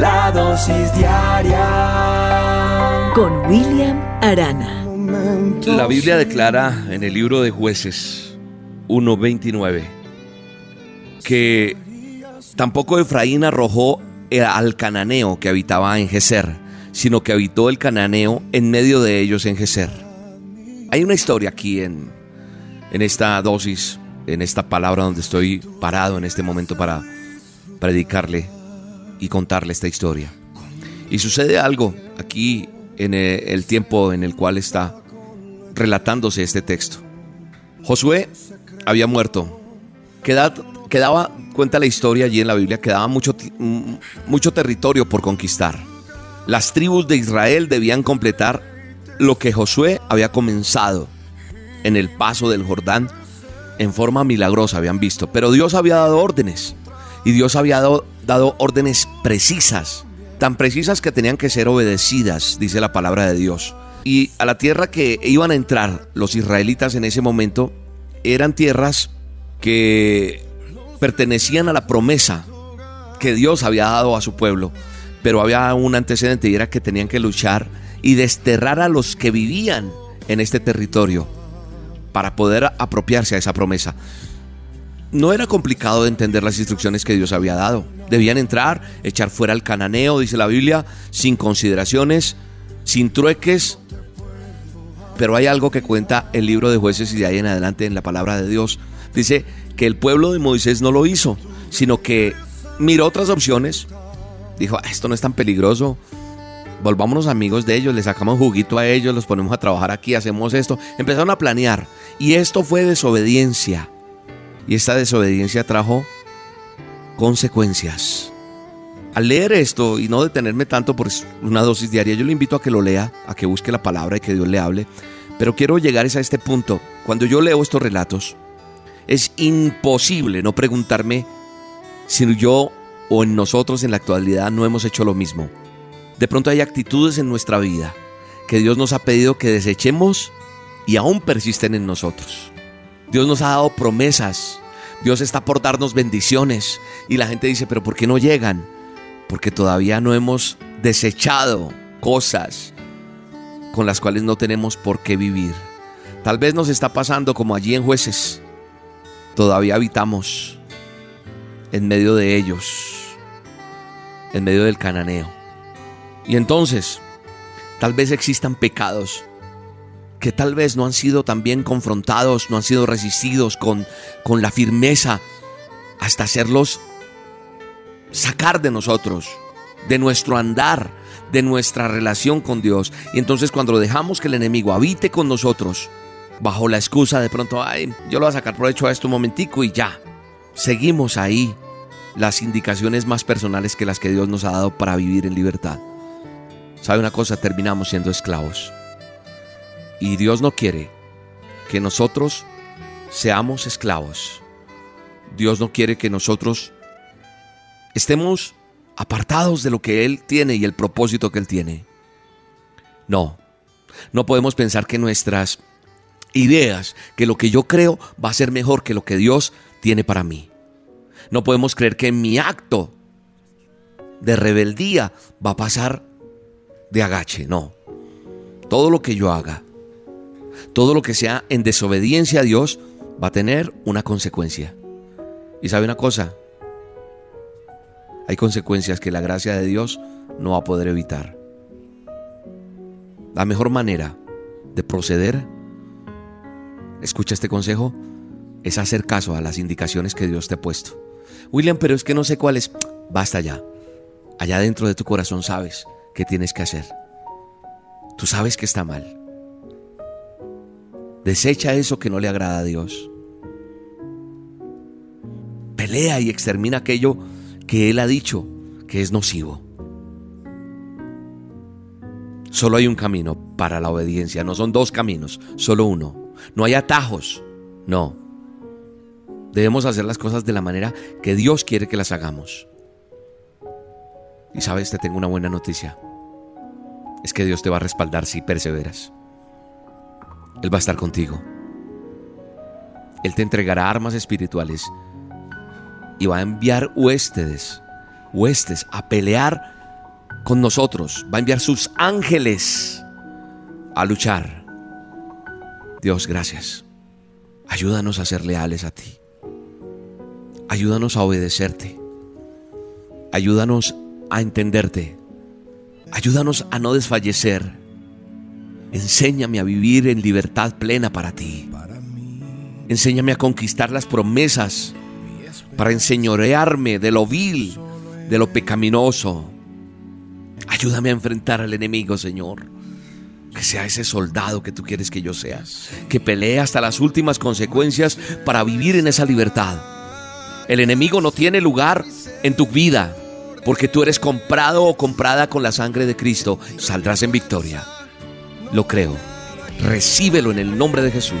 La dosis diaria con William Arana. La Biblia declara en el libro de jueces 1.29 que tampoco Efraín arrojó al cananeo que habitaba en Geser, sino que habitó el cananeo en medio de ellos en Geser. Hay una historia aquí en, en esta dosis, en esta palabra donde estoy parado en este momento para predicarle y contarle esta historia. Y sucede algo aquí en el tiempo en el cual está relatándose este texto. Josué había muerto. quedaba, cuenta la historia allí en la Biblia, quedaba mucho, mucho territorio por conquistar. Las tribus de Israel debían completar lo que Josué había comenzado en el paso del Jordán en forma milagrosa, habían visto. Pero Dios había dado órdenes y Dios había dado, dado órdenes precisas, tan precisas que tenían que ser obedecidas, dice la palabra de Dios. Y a la tierra que iban a entrar los israelitas en ese momento eran tierras que pertenecían a la promesa que Dios había dado a su pueblo. Pero había un antecedente y era que tenían que luchar y desterrar a los que vivían en este territorio para poder apropiarse a esa promesa. No era complicado de entender las instrucciones que Dios había dado. Debían entrar, echar fuera al cananeo, dice la Biblia, sin consideraciones, sin trueques, pero hay algo que cuenta el libro de jueces y de ahí en adelante en la palabra de Dios. Dice que el pueblo de Moisés no lo hizo, sino que miró otras opciones. Dijo, ah, esto no es tan peligroso. Volvámonos amigos de ellos, le sacamos juguito a ellos, los ponemos a trabajar aquí, hacemos esto. Empezaron a planear. Y esto fue desobediencia. Y esta desobediencia trajo consecuencias. Al leer esto y no detenerme tanto por una dosis diaria, yo le invito a que lo lea, a que busque la palabra y que Dios le hable. Pero quiero llegar a este punto. Cuando yo leo estos relatos, es imposible no preguntarme si yo o en nosotros en la actualidad no hemos hecho lo mismo. De pronto hay actitudes en nuestra vida que Dios nos ha pedido que desechemos y aún persisten en nosotros. Dios nos ha dado promesas. Dios está por darnos bendiciones. Y la gente dice, pero ¿por qué no llegan? porque todavía no hemos desechado cosas con las cuales no tenemos por qué vivir. Tal vez nos está pasando como allí en jueces. Todavía habitamos en medio de ellos, en medio del cananeo. Y entonces, tal vez existan pecados que tal vez no han sido también confrontados, no han sido resistidos con, con la firmeza hasta hacerlos sacar de nosotros, de nuestro andar, de nuestra relación con Dios. Y entonces cuando dejamos que el enemigo habite con nosotros, bajo la excusa de pronto, ay, yo lo voy a sacar provecho a esto un momentico y ya, seguimos ahí las indicaciones más personales que las que Dios nos ha dado para vivir en libertad. ¿Sabe una cosa? Terminamos siendo esclavos. Y Dios no quiere que nosotros seamos esclavos. Dios no quiere que nosotros estemos apartados de lo que Él tiene y el propósito que Él tiene. No, no podemos pensar que nuestras ideas, que lo que yo creo va a ser mejor que lo que Dios tiene para mí. No podemos creer que mi acto de rebeldía va a pasar de agache, no. Todo lo que yo haga, todo lo que sea en desobediencia a Dios, va a tener una consecuencia. Y sabe una cosa, hay consecuencias que la gracia de Dios no va a poder evitar. La mejor manera de proceder, escucha este consejo, es hacer caso a las indicaciones que Dios te ha puesto. William, pero es que no sé cuáles. Basta ya. Allá dentro de tu corazón sabes qué tienes que hacer. Tú sabes que está mal. Desecha eso que no le agrada a Dios. Pelea y extermina aquello que Él ha dicho que es nocivo. Solo hay un camino para la obediencia, no son dos caminos, solo uno. No hay atajos, no. Debemos hacer las cosas de la manera que Dios quiere que las hagamos. Y sabes, te tengo una buena noticia. Es que Dios te va a respaldar si perseveras. Él va a estar contigo. Él te entregará armas espirituales y va a enviar huéspedes, huestes a pelear con nosotros. Va a enviar sus ángeles a luchar. Dios, gracias. Ayúdanos a ser leales a ti. Ayúdanos a obedecerte. Ayúdanos a entenderte. Ayúdanos a no desfallecer. Enséñame a vivir en libertad plena para ti. Enséñame a conquistar las promesas para enseñorearme de lo vil, de lo pecaminoso. Ayúdame a enfrentar al enemigo, Señor. Que sea ese soldado que tú quieres que yo sea. Que pelee hasta las últimas consecuencias para vivir en esa libertad. El enemigo no tiene lugar en tu vida, porque tú eres comprado o comprada con la sangre de Cristo. Saldrás en victoria. Lo creo. Recíbelo en el nombre de Jesús.